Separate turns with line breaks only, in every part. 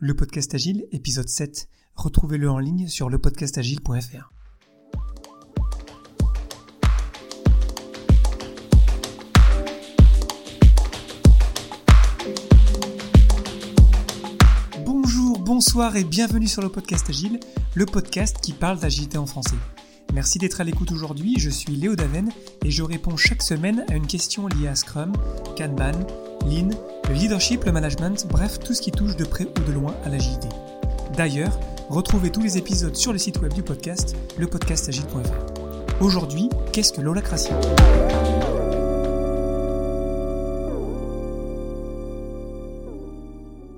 Le podcast agile, épisode 7. Retrouvez-le en ligne sur lepodcastagile.fr. Bonjour, bonsoir et bienvenue sur le podcast agile, le podcast qui parle d'agilité en français. Merci d'être à l'écoute aujourd'hui, je suis Léo Daven et je réponds chaque semaine à une question liée à Scrum, Kanban, Lean, le leadership, le management, bref, tout ce qui touche de près ou de loin à l'agilité. D'ailleurs, retrouvez tous les épisodes sur le site web du podcast, lepodcastagile.fr. Aujourd'hui, qu'est-ce que l'holacratie?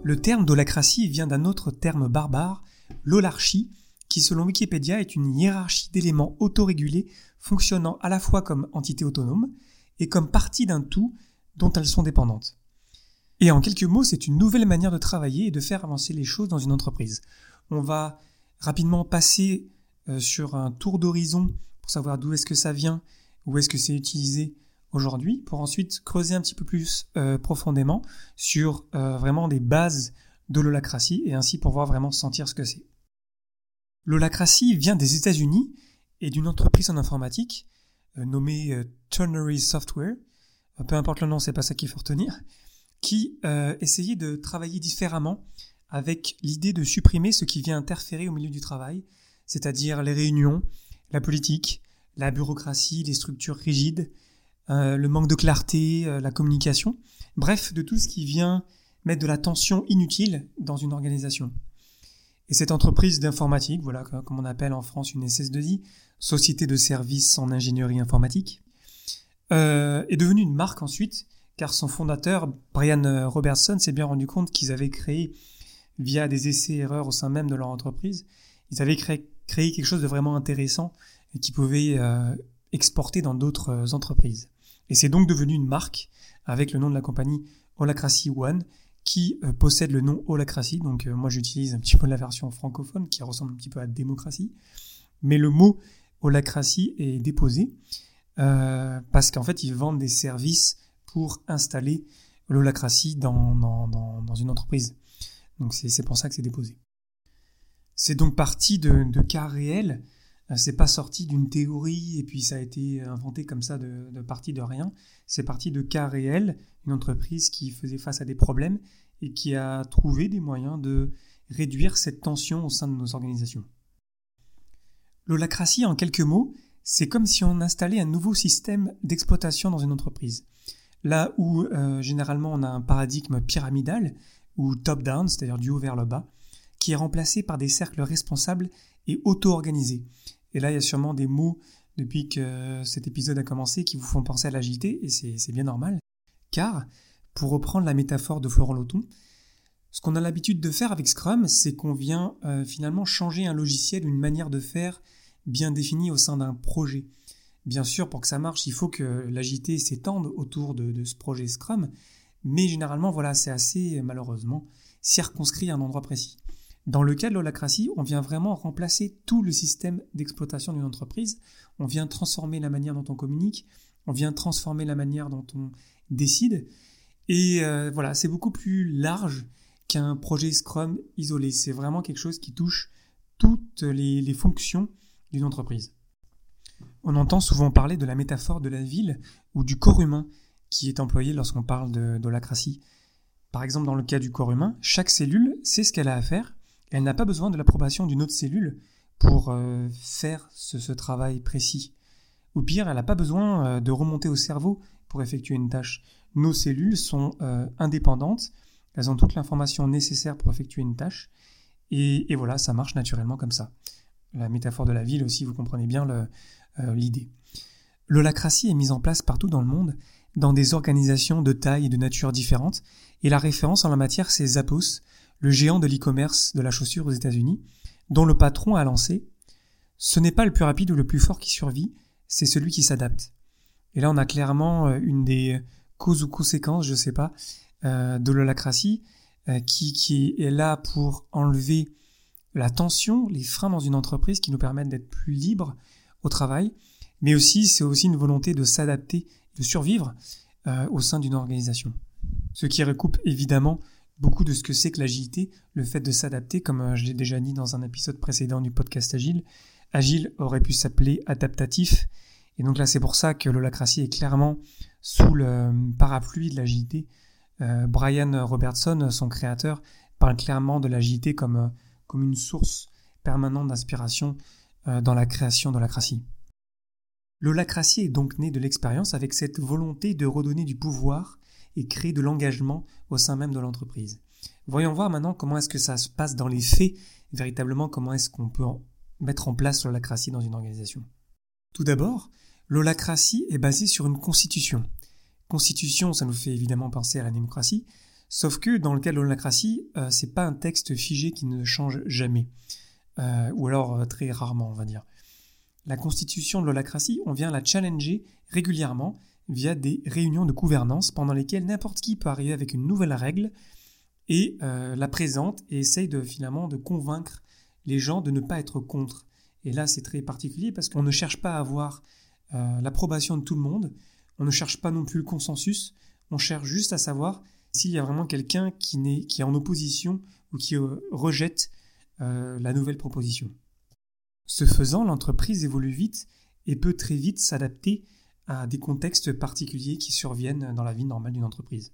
Le terme d'holacratie vient d'un autre terme barbare, l'holarchie, qui selon Wikipédia est une hiérarchie d'éléments autorégulés fonctionnant à la fois comme entité autonome et comme partie d'un tout dont elles sont dépendantes. Et en quelques mots, c'est une nouvelle manière de travailler et de faire avancer les choses dans une entreprise. On va rapidement passer euh, sur un tour d'horizon pour savoir d'où est-ce que ça vient, où est-ce que c'est utilisé aujourd'hui, pour ensuite creuser un petit peu plus euh, profondément sur euh, vraiment des bases de l'holacratie et ainsi pouvoir vraiment sentir ce que c'est. L'holacratie vient des États-Unis et d'une entreprise en informatique nommée Turnery Software. Peu importe le nom, c'est pas ça qu'il faut retenir qui euh, essayait de travailler différemment avec l'idée de supprimer ce qui vient interférer au milieu du travail, c'est-à-dire les réunions, la politique, la bureaucratie, les structures rigides, euh, le manque de clarté, euh, la communication, bref, de tout ce qui vient mettre de la tension inutile dans une organisation. Et cette entreprise d'informatique, voilà comme on appelle en France une SS2I, Société de services en ingénierie informatique, est devenue une marque ensuite car son fondateur, Brian euh, Robertson, s'est bien rendu compte qu'ils avaient créé, via des essais-erreurs au sein même de leur entreprise, ils avaient créé, quelque chose de vraiment intéressant et qui pouvait euh, exporter dans d'autres euh, entreprises. Et c'est donc devenu une marque avec le nom de la compagnie Holacracy One qui possède le nom Holacracy. Donc moi j'utilise un petit peu la version francophone qui ressemble un petit peu à démocratie. Mais le mot Holacracy est déposé parce qu'en fait ils vendent des services pour installer l'holacratie dans, dans, une entreprise. Donc c'est pour ça que c'est déposé. C'est donc parti de, cas réels. Euh, c'est pas sorti d'une théorie et puis ça a été inventé comme ça de, de partie de rien. C'est parti de cas réels, une entreprise qui faisait face à des problèmes et qui a trouvé des moyens de réduire cette tension au sein de nos organisations. L'holacratie, en quelques mots, c'est comme si on installait un nouveau système d'exploitation dans une entreprise. Là où euh, généralement on a un paradigme pyramidal ou top-down, c'est-à-dire du haut vers le bas, qui est remplacé par des cercles responsables et auto-organisés. Et là, il y a sûrement des mots depuis que cet épisode a commencé qui vous font penser à l'agilité, et c'est bien normal. Car, pour reprendre la métaphore de Florent Loton, ce qu'on a l'habitude de faire avec Scrum, c'est qu'on vient euh, finalement changer un logiciel, une manière de faire bien définie au sein d'un projet. Bien sûr, pour que ça marche, il faut que l'agilité s'étende autour de, ce projet Scrum, mais généralement, voilà, c'est assez, malheureusement, circonscrit à un endroit précis. Dans le cas de l'holacratie, on vient vraiment remplacer tout le système d'exploitation d'une entreprise, on vient transformer la manière dont on communique, on vient transformer la manière dont on décide, et euh, voilà, c'est beaucoup plus large qu'un projet Scrum isolé. C'est vraiment quelque chose qui touche toutes les fonctions d'une entreprise. On entend souvent parler de la métaphore de la ville ou du corps humain qui est employé lorsqu'on parle de. Par exemple, dans le cas du corps humain, chaque cellule sait ce qu'elle a à faire elle n'a pas besoin de l'approbation d'une autre cellule pour euh, faire ce, travail précis. Ou pire, elle n'a pas besoin euh, de remonter au cerveau pour effectuer une tâche. Nos cellules sont euh, indépendantes, elles ont toute l'information nécessaire pour effectuer une tâche, et, voilà, ça marche naturellement comme ça. La métaphore de la ville aussi, vous comprenez bien euh, l'idée. L'holacratie est mise en place partout dans le monde, dans des organisations de taille et de nature différentes, et la référence en la matière c'est Zappos, le géant de l'e-commerce de la chaussure aux États-Unis, dont le patron a lancé Ce n'est pas le plus rapide ou le plus fort qui survit, c'est celui qui s'adapte. Et là on a clairement euh, une des causes ou conséquences, je sais pas, euh, de l'holacratie, qui est là pour enlever la tension, les freins dans une entreprise qui nous permettent d'être plus libres, au travail, mais aussi c'est aussi une volonté de s'adapter, de survivre euh, au sein d'une organisation. Ce qui recoupe évidemment beaucoup de ce que c'est que l'agilité, le fait de s'adapter, comme euh, je l'ai déjà dit dans un épisode précédent du podcast Agile. Agile aurait pu s'appeler adaptatif. Et donc là, c'est pour ça que l'holacratie est clairement sous le parapluie de l'agilité. Euh, Brian Robertson, son créateur, parle clairement de l'agilité comme, euh, comme une source permanente d'inspiration dans la création de l'holacratie. L'holacratie est donc née de l'expérience avec cette volonté de redonner du pouvoir et créer de l'engagement au sein même de l'entreprise. Voyons voir maintenant comment est-ce que ça se passe dans les faits, véritablement comment est-ce qu'on peut mettre en place l'holacratie dans une organisation. Tout d'abord, l'holacratie est basée sur une constitution. Constitution, ça nous fait évidemment penser à la démocratie, sauf que dans le cas de l'holacratie, euh, c'est pas un texte figé qui ne change jamais, euh, ou alors euh, très rarement, on va dire. La constitution de l'holacratie, on vient la challenger régulièrement via des réunions de gouvernance pendant lesquelles n'importe qui peut arriver avec une nouvelle règle et euh, la présente et essaye finalement de convaincre les gens de ne pas être contre. Et là, c'est très particulier parce qu'on ne cherche pas à avoir l'approbation de tout le monde, on ne cherche pas non plus le consensus, on cherche juste à savoir s'il y a vraiment quelqu'un qui, est, en opposition ou qui euh, rejette la nouvelle proposition. Ce faisant, l'entreprise évolue vite et peut très vite s'adapter à des contextes particuliers qui surviennent dans la vie normale d'une entreprise.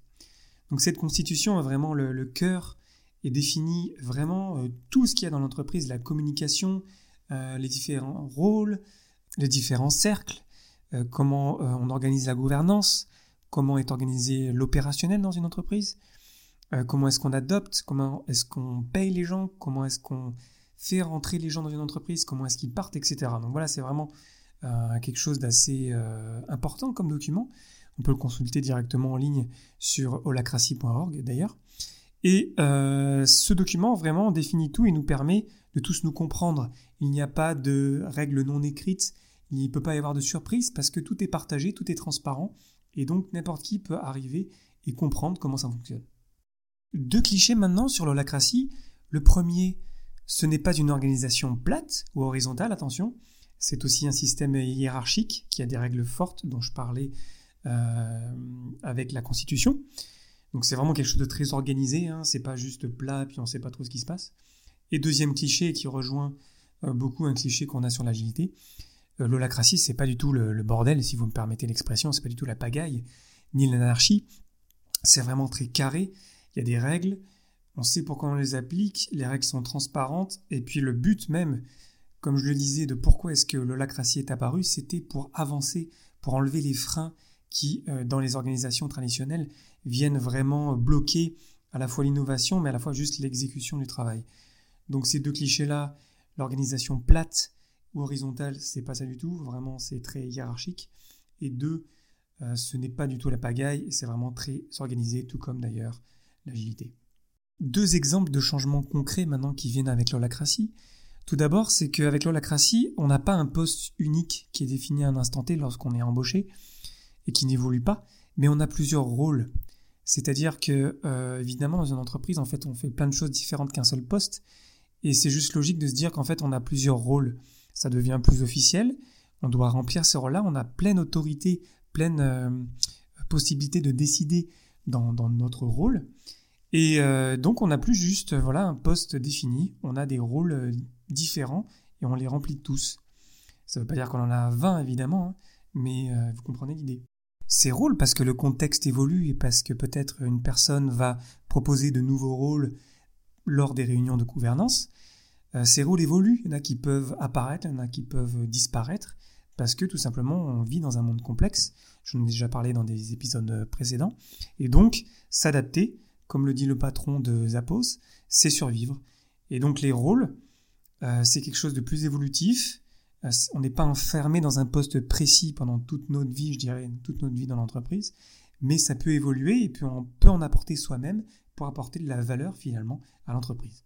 Donc cette constitution est vraiment le, cœur et définit vraiment euh, tout ce qu'il y a dans l'entreprise, la communication, euh, les différents rôles, les différents cercles, euh, comment on organise la gouvernance, comment est organisé l'opérationnel dans une entreprise, comment est-ce qu'on adopte, comment est-ce qu'on paye les gens, comment est-ce qu'on fait rentrer les gens dans une entreprise, comment est-ce qu'ils partent, etc. Donc voilà, c'est vraiment euh, quelque chose d'assez euh, important comme document. On peut le consulter directement en ligne sur holacracy.org d'ailleurs. Et euh, ce document vraiment définit tout et nous permet de tous nous comprendre. Il n'y a pas de règles non écrites, il ne peut pas y avoir de surprise parce que tout est partagé, tout est transparent, et donc n'importe qui peut arriver et comprendre comment ça fonctionne. Deux clichés maintenant sur l'holacratie. Le premier, ce n'est pas une organisation plate ou horizontale, attention, c'est aussi un système hiérarchique qui a des règles fortes dont je parlais euh, avec la Constitution. Donc c'est vraiment quelque chose de très organisé, hein. c'est pas juste plat puis on sait pas trop ce qui se passe. Et deuxième cliché qui rejoint euh, beaucoup un cliché qu'on a sur l'agilité, l'holacratie c'est pas du tout le, bordel, si vous me permettez l'expression, c'est pas du tout la pagaille ni l'anarchie. C'est vraiment très carré. Il y a des règles, on sait pourquoi on les applique, les règles sont transparentes et puis le but même comme je le disais, de pourquoi est-ce que l'holacratie est apparu, c'était pour avancer, pour enlever les freins qui, euh, dans les organisations traditionnelles, viennent vraiment bloquer à la fois l'innovation, mais à la fois juste l'exécution du travail. Donc ces deux clichés-là, l'organisation plate ou horizontale, c'est pas ça du tout, vraiment c'est très hiérarchique. Et deux, euh, ce n'est pas du tout la pagaille, c'est vraiment très organisé, tout comme d'ailleurs l'agilité. Deux exemples de changements concrets maintenant qui viennent avec l'holacratie. Tout d'abord, c'est qu'avec l'holacratie, on n'a pas un poste unique qui est défini à un instant T lorsqu'on est embauché et qui n'évolue pas, mais on a plusieurs rôles. C'est-à-dire que, euh, évidemment, dans une entreprise, en fait, on fait plein de choses différentes qu'un seul poste, et c'est juste logique de se dire qu'en fait, on a plusieurs rôles. Ça devient plus officiel, on doit remplir ces rôles-là, on a pleine autorité, pleine euh, possibilité de décider dans, notre rôle. Et euh, donc, on n'a plus juste voilà, un poste défini, on a des rôles différents et on les remplit tous. Ça ne veut pas dire qu'on en a 20 évidemment, hein, mais euh, vous comprenez l'idée. Ces rôles, parce que le contexte évolue et parce que peut-être une personne va proposer de nouveaux rôles lors des réunions de gouvernance, euh, ces rôles évoluent. Il y en a qui peuvent apparaître, il y en a qui peuvent disparaître, parce que tout simplement on vit dans un monde complexe. J'en ai déjà parlé dans des épisodes précédents. Et donc, s'adapter, comme le dit le patron de Zappos, c'est survivre. Et donc les rôles, euh, c'est quelque chose de plus évolutif. Euh, on n'est pas enfermé dans un poste précis pendant toute notre vie, je dirais, toute notre vie dans l'entreprise, mais ça peut évoluer et puis on peut en apporter soi-même pour apporter de la valeur finalement à l'entreprise.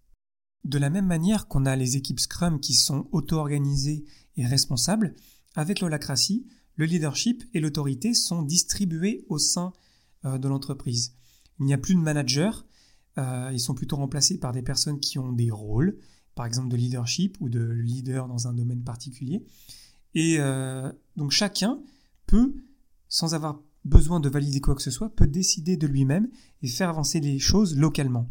De la même manière qu'on a les équipes Scrum qui sont auto-organisées et responsables, avec l'holacratie, le leadership et l'autorité sont distribués au sein euh, de l'entreprise. Il n'y a plus de manager, ils sont plutôt remplacés par des personnes qui ont des rôles, par exemple de leadership ou de leader dans un domaine particulier. Et euh, donc chacun peut, sans avoir besoin de valider quoi que ce soit peut décider de lui-même et faire avancer les choses localement.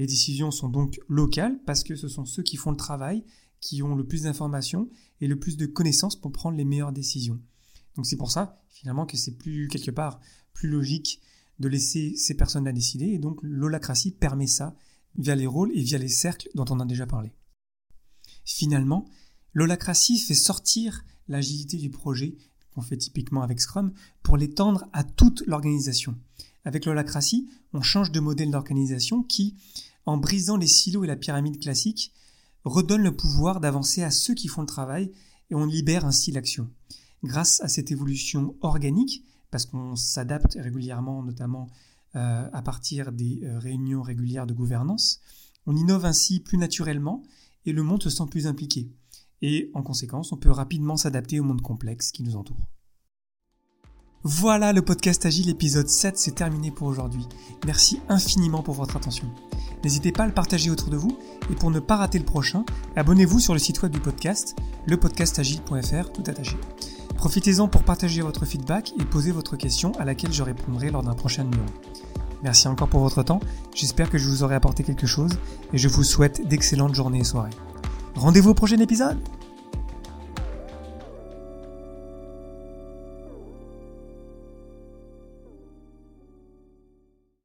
Les décisions sont donc locales parce que ce sont ceux qui font le travail qui ont le plus d'informations et le plus de connaissances pour prendre les meilleures décisions. Donc c'est pour ça finalement que c'est plus quelque part plus logique de laisser ces personnes à décider et donc l'holacratie permet ça via les rôles et via les cercles dont on a déjà parlé. Finalement, l'holacratie fait sortir l'agilité du projet qu'on fait typiquement avec Scrum pour l'étendre à toute l'organisation. Avec l'holacratie, on change de modèle d'organisation qui, en brisant les silos et la pyramide classique, redonne le pouvoir d'avancer à ceux qui font le travail et on libère ainsi l'action. Grâce à cette évolution organique, parce qu'on s'adapte régulièrement, notamment euh, à partir des euh, réunions régulières de gouvernance, on innove ainsi plus naturellement et le monde se sent plus impliqué. Et en conséquence, on peut rapidement s'adapter au monde complexe qui nous entoure. Voilà, le podcast Agile épisode 7, c'est terminé pour aujourd'hui. Merci infiniment pour votre attention. N'hésitez pas à le partager autour de vous et pour ne pas rater le prochain, abonnez-vous sur le site web du podcast, lepodcastagile.fr, tout attaché. Profitez-en pour partager votre feedback et poser votre question à laquelle je répondrai lors d'un prochain numéro. Merci encore pour votre temps, j'espère que je vous aurai apporté quelque chose et je vous souhaite d'excellentes journées et soirées. Rendez-vous au prochain épisode